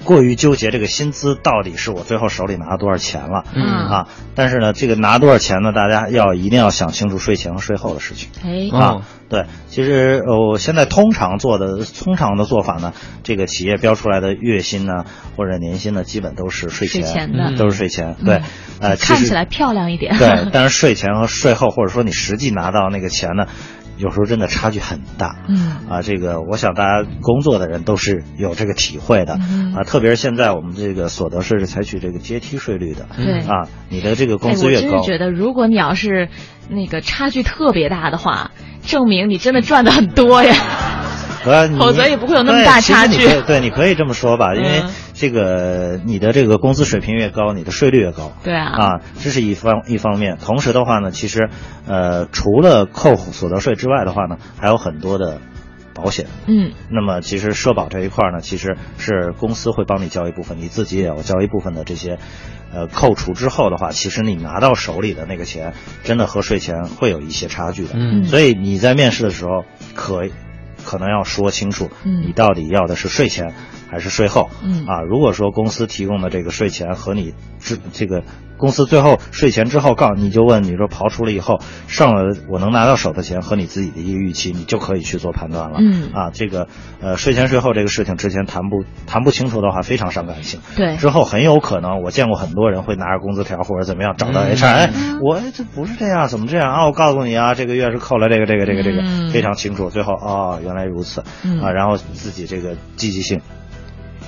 过于纠结这个薪资到底是我最后手里拿了多少钱了。嗯啊，但是呢，这个拿多少钱呢？大家要一定要想清楚税前和税后的事情。哎，啊，对，其实呃，我现在通常做的通常的做法呢，这个企业标出来的月薪呢或者年薪呢，基本都是税前，税前的都是税前。对，呃，看起来漂亮一点。对，但是税前和税后，或者说你实际拿到那个钱呢，有时候真的差距很大。嗯，啊，这个我想大家工作的人都是有这个体会的。嗯、啊，特别是现在我们这个所得税是采取这个阶梯税率的。对。啊，你的这个工资越高，哎、我真是觉得如果你要是那个差距特别大的话，证明你真的赚的很多呀。否则也不会有那么大差距。对，对，你可以这么说吧，因为这个你的这个工资水平越高，你的税率越高。对啊。啊，这是一方一方面。同时的话呢，其实呃，除了扣所得税之外的话呢，还有很多的保险。嗯。那么其实社保这一块呢，其实是公司会帮你交一部分，你自己也要交一部分的这些。呃，扣除之后的话，其实你拿到手里的那个钱，真的和税前会有一些差距的。嗯。所以你在面试的时候，可可能要说清楚，嗯，你到底要的是税前还是税后？嗯啊，如果说公司提供的这个税前和你这这个公司最后税前之后告你就问你说刨除了以后剩了我能拿到手的钱和你自己的一个预期，你就可以去做判断了。嗯啊，这个呃税前税后这个事情之前谈不谈不清楚的话，非常伤感情。对，之后很有可能我见过很多人会拿着工资条或者怎么样找到 HR，、哎，我这不是这样，怎么这样啊？我告诉你啊，这个月是扣了这个这个这个这个，嗯非常清楚。最后哦，原来如此、嗯啊，然后自己这个积极性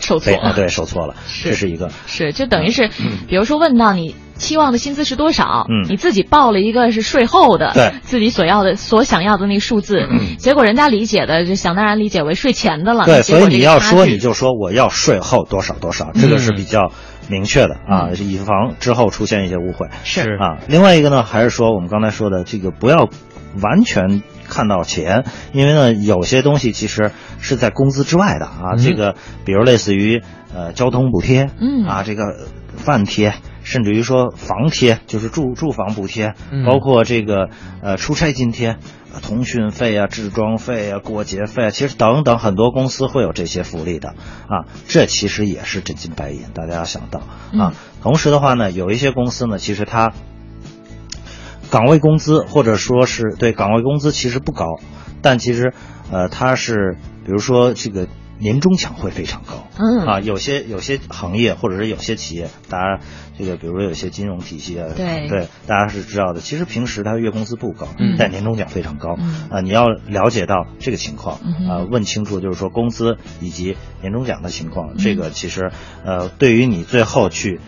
受挫对啊，对，受挫了，是这是一个。是，就等于是，比如说问到你期望的薪资是多少，嗯。你自己报了一个是税后的，对。自己所要的、所想要的那个数字，嗯。结果人家理解的就想当然理解为税前的了，对，所以你要说你就说我要税后多少多少，这个是比较明确的啊，以防之后出现一些误会。是。啊，另外一个呢，还是说我们刚才说的这个不要完全看到钱，因为呢有些东西其实是在工资之外的啊，嗯。这个比如类似于呃交通补贴，嗯。啊这个饭贴。甚至于说房贴，就是住住房补贴，嗯包括这个呃出差津贴、呃通讯费啊、置装费啊、过节费啊，其实等等很多公司会有这些福利的啊，这其实也是真金白银，大家要想到啊。同时的话呢，有一些公司呢，其实它岗位工资或者说是对岗位工资其实不高，但其实呃它是比如说这个年终奖会非常高，嗯啊，有些有些行业或者是有些企业，大家这个比如说有些金融体系啊，对对，大家是知道的。其实平时他月工资不高，嗯但年终奖非常高，嗯啊，你要了解到这个情况，嗯啊，问清楚就是说工资以及年终奖的情况，嗯这个其实呃对于你最后去。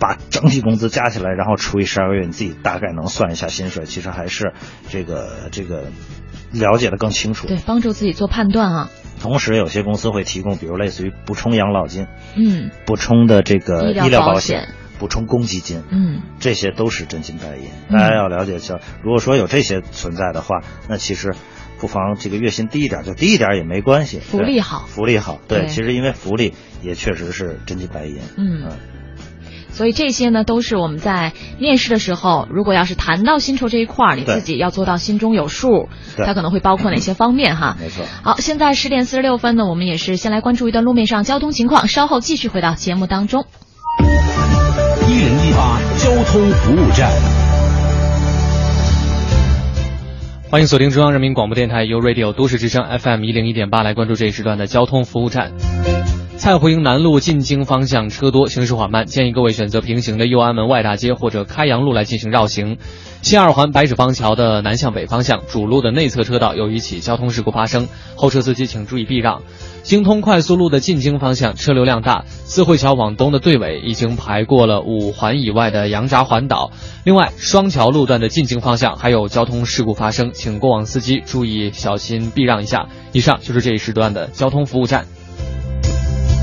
把整体工资加起来，然后除以十二个月，你自己大概能算一下薪水。其实还是这个这个了解的更清楚。对，帮助自己做判断啊。同时，有些公司会提供，比如类似于补充养老金，嗯补充的这个医疗保保险补充公积金，嗯这些都是真金白银。嗯大家要了解一下，如果说有这些存在的话，那其实不妨这个月薪低一点就低一点也没关系，福利好福利好。对，对其实因为福利也确实是真金白银。嗯。所以这些呢，都是我们在面试的时候，如果要是谈到薪酬这一块儿，你自己要做到心中有数，对它可能会包括哪些方面哈？没错。好，现在十点四十六分呢，我们也是先来关注一段路面上交通情况，稍后继续回到节目当中。一零一八交通服务站。欢迎锁定中央人民广播电台 u Radio 都市之声 FM 一零一点八，来关注这一时段的交通服务站。蔡胡营南路进京方向车多，行驶缓慢，建议各位选择平行的右安门外大街或者开阳路来进行绕行。新二环白纸坊桥的南向北方向主路的内侧车道有一起交通事故发生，后车司机请注意避让。京通快速路的进京方向车流量大，四惠桥往东的队尾已经排过了五环以外的羊闸环岛。另外，双桥路段的进京方向还有交通事故发生，请过往司机注意小心避让一下。以上就是这一时段的交通服务站。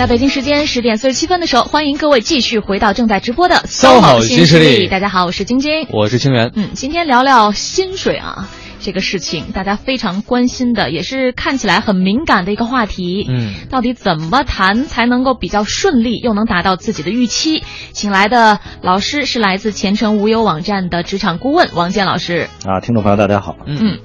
在北京时间十点四十七分的时候，欢迎各位继续回到正在直播的 SOHO 新新势力大家好，我是晶晶。我是清源。嗯，今天聊聊薪水啊，这个事情大家非常关心的，也是看起来很敏感的一个话题。嗯，到底怎么谈才能够比较顺利，又能达到自己的预期？请来的老师是来自前程无忧网站的职场顾问王健老师。啊，听众朋友大家好。嗯嗯。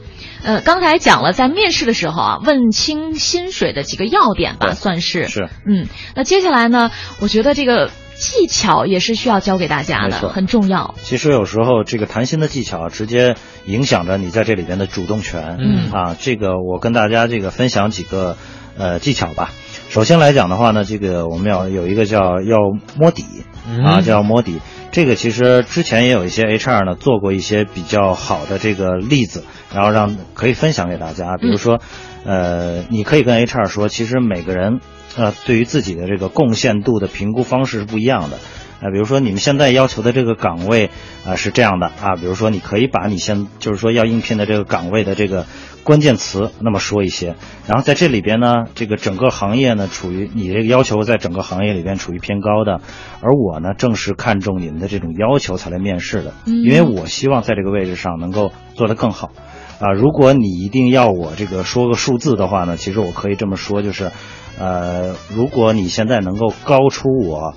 呃，刚才讲了，在面试的时候啊，问清薪水的几个要点吧，算是是。嗯，那接下来呢，我觉得这个技巧也是需要教给大家的，很重要。其实有时候这个谈薪的技巧直接影响着你在这里边的主动权。嗯啊，这个我跟大家这个分享几个呃技巧吧。首先来讲的话呢，这个我们要有一个叫要摸底啊，叫摸底。这个其实之前也有一些 HR 呢做过一些比较好的这个例子，然后让可以分享给大家。比如说，呃，你可以跟 HR 说，其实每个人呃对于自己的这个贡献度的评估方式是不一样的。啊，比如说你们现在要求的这个岗位啊是这样的啊，比如说你可以把你现就是说要应聘的这个岗位的这个关键词那么说一些，然后在这里边呢，这个整个行业呢处于你这个要求在整个行业里边处于偏高的，而我呢正是看中你们的这种要求才来面试的，因为我希望在这个位置上能够做得更好。啊，如果你一定要我这个说个数字的话呢，其实我可以这么说，就是，呃，如果你现在能够高出我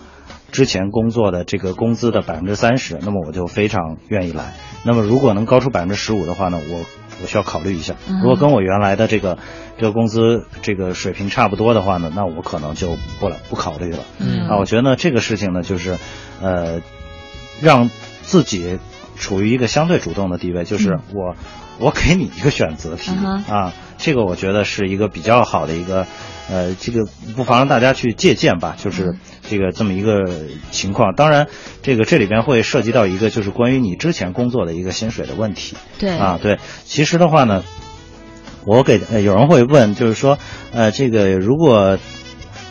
之前工作的这个工资的百分之三十，那么我就非常愿意来。那么如果能高出百分之十五的话呢，我我需要考虑一下。如果跟我原来的这个这个工资这个水平差不多的话呢，那我可能就不了不考虑了。嗯啊，我觉得呢这个事情呢，就是呃，让自己处于一个相对主动的地位，就是我。我给你一个选择题啊，这个我觉得是一个比较好的一个，呃，这个不妨让大家去借鉴吧，就是这个这么一个情况。当然，这个这里边会涉及到一个就是关于你之前工作的一个薪水的问题。对啊，对，其实的话呢，我给有人会问，就是说，呃，这个如果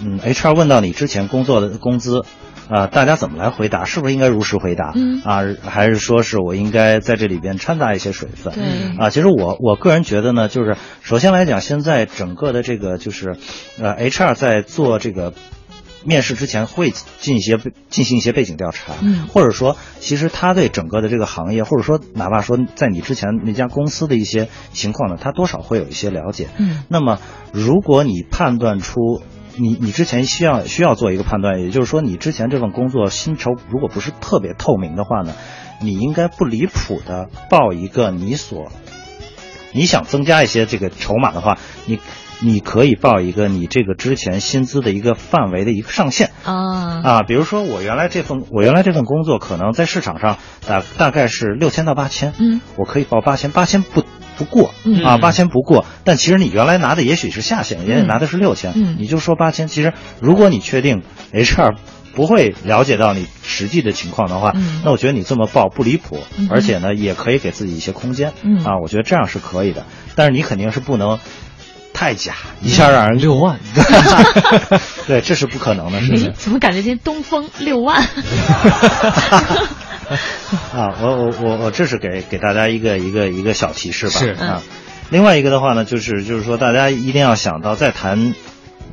嗯，HR 问到你之前工作的工资。啊，大家怎么来回答？是不是应该如实回答？嗯啊，还是说是我应该在这里边掺杂一些水分？对啊，其实我我个人觉得呢，就是首先来讲，现在整个的这个就是，呃，HR 在做这个面试之前会进一些进行一些背景调查，嗯，或者说，其实他对整个的这个行业，或者说哪怕说在你之前那家公司的一些情况呢，他多少会有一些了解，嗯，那么如果你判断出。你你之前需要需要做一个判断，也就是说，你之前这份工作薪酬如果不是特别透明的话呢，你应该不离谱的报一个你所，你想增加一些这个筹码的话，你你可以报一个你这个之前薪资的一个范围的一个上限。啊。啊，比如说我原来这份我原来这份工作可能在市场上大大概是六千到八千，嗯，我可以报八千，八千不。不过啊，八千不过，但其实你原来拿的也许是下限，人家拿的是六千，嗯。你就说八千。其实如果你确定 HR 不会了解到你实际的情况的话，那我觉得你这么报不离谱，而且呢也可以给自己一些空间。啊，我觉得这样是可以的。但是你肯定是不能太假，一下让人六万，<laughs> 对，这是不可能的事情。<laughs> 怎么感觉今天东风六万？<laughs> 啊，我我我我这是给给大家一个一个一个小提示吧。是啊，另外一个的话呢，就是就是说大家一定要想到，在谈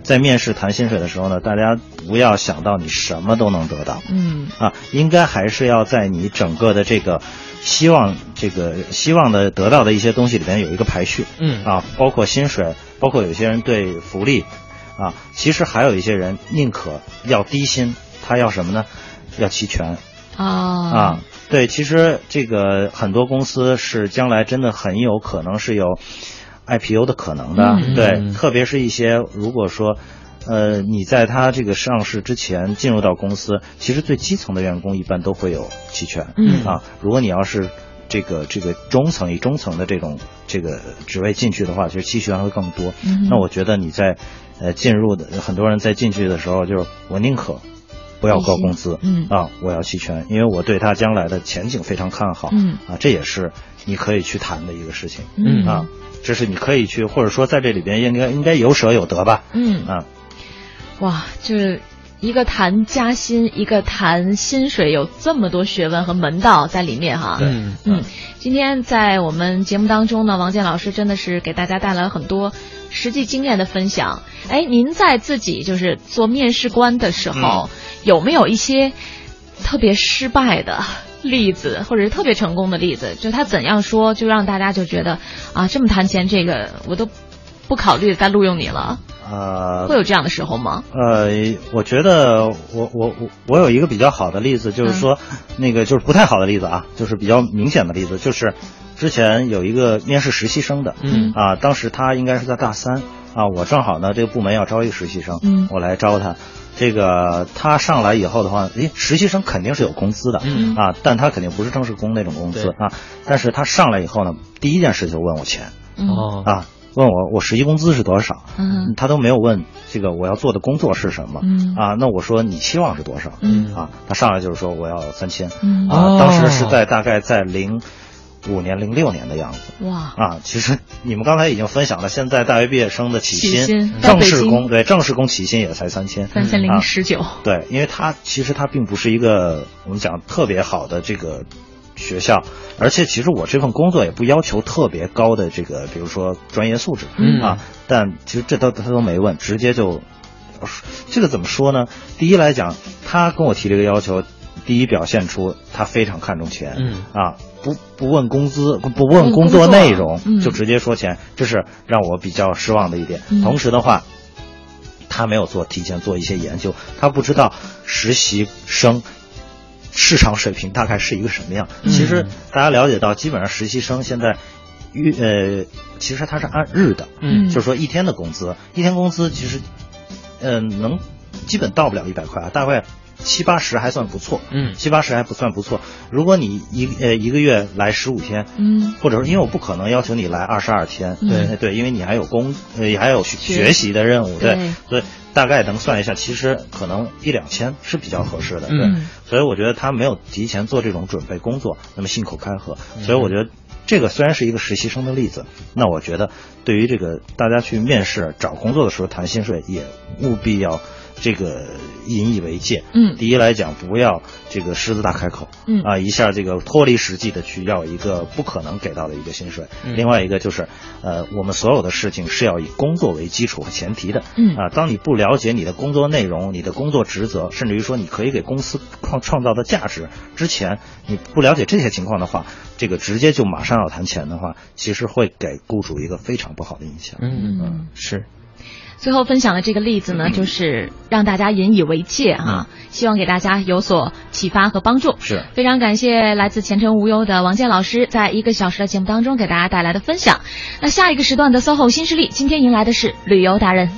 在面试谈薪水的时候呢，大家不要想到你什么都能得到。嗯啊，应该还是要在你整个的这个希望这个希望的得到的一些东西里边有一个排序。嗯啊，包括薪水，包括有些人对福利啊，其实还有一些人宁可要低薪，他要什么呢？要期权。啊啊，对，其实这个很多公司是将来真的很有可能是有 IPO 的可能的，嗯对，特别是一些如果说，呃，你在他这个上市之前进入到公司，其实最基层的员工一般都会有期权，嗯啊，如果你要是这个这个中层以中层的这种这个职位进去的话，其实期权会更多，嗯那我觉得你在呃进入的很多人在进去的时候，就是我宁可。不要高工资，嗯。啊，我要期权，因为我对他将来的前景非常看好，嗯。啊，这也是你可以去谈的一个事情，嗯。啊，这是你可以去，或者说在这里边应该应该有舍有得吧，嗯。啊，哇，就是一个谈加薪，一个谈薪水，有这么多学问和门道在里面哈。嗯嗯，今天在我们节目当中呢，王健老师真的是给大家带来了很多实际经验的分享。哎，您在自己就是做面试官的时候，有没有一些特别失败的例子，或者是特别成功的例子？就他怎样说，就让大家就觉得啊，这么谈钱，这个我都不考虑再录用你了。呃，会有这样的时候吗？呃，我觉得我我我我有一个比较好的例子，就是说，那个就是不太好的例子啊，就是比较明显的例子，就是之前有一个面试实习生的，嗯啊，当时他应该是在大三啊，我正好呢这个部门要招一个实习生，嗯我来招他。这个他上来以后的话，诶，实习生肯定是有工资的，嗯啊，但他肯定不是正式工那种工资啊。但是他上来以后呢，第一件事就问我钱嗯哦啊，问我我实习工资是多少，嗯他都没有问这个我要做的工作是什么，嗯啊，那我说你期望是多少？嗯啊，他上来就是说我要三千，嗯啊，当时是在大概在零五年零六年的样子。哇啊，其实你们刚才已经分享了，现在大学毕业生的起薪，正式工对正式工起薪也才三千，三千零十九。对，因为他其实他并不是一个我们讲特别好的这个学校，而且其实我这份工作也不要求特别高的这个，比如说专业素质啊。但其实这都他都没问，直接就这个怎么说呢？第一来讲，他跟我提这个要求。第一，表现出他非常看重钱，嗯啊，不不问工资，不不问工作内容，就直接说钱，这是让我比较失望的一点。同时的话，他没有做提前做一些研究，他不知道实习生市场水平大概是一个什么样。其实大家了解到，基本上实习生现在月呃，其实他是按日的，嗯，就是说一天的工资，一天工资其实嗯能基本到不了一百块啊，大概。七八十还算不错，嗯，七八十还不算不错。如果你一呃一个月来十五天，嗯，或者说因为我不可能要求你来二十二天，对对，因为你还有工呃还有学习的任务，对，所以大概能算一下，其实可能一两千是比较合适的，对。所以我觉得他没有提前做这种准备工作，那么信口开河。所以我觉得这个虽然是一个实习生的例子，那我觉得对于这个大家去面试找工作的时候谈薪水，也务必要。这个引以为戒，嗯，第一来讲，不要这个狮子大开口，嗯。啊，一下这个脱离实际的去要一个不可能给到的一个薪水。嗯。另外一个就是，呃，我们所有的事情是要以工作为基础和前提的，嗯。啊，当你不了解你的工作内容、你的工作职责，甚至于说你可以给公司创创造的价值之前，你不了解这些情况的话，这个直接就马上要谈钱的话，其实会给雇主一个非常不好的印象。嗯嗯，是。最后分享的这个例子呢，就是让大家引以为戒啊，希望给大家有所启发和帮助。是非常感谢来自前程无忧的王健老师在一个小时的节目当中给大家带来的分享。那下一个时段的 SOHO 新势力，今天迎来的是旅游达人。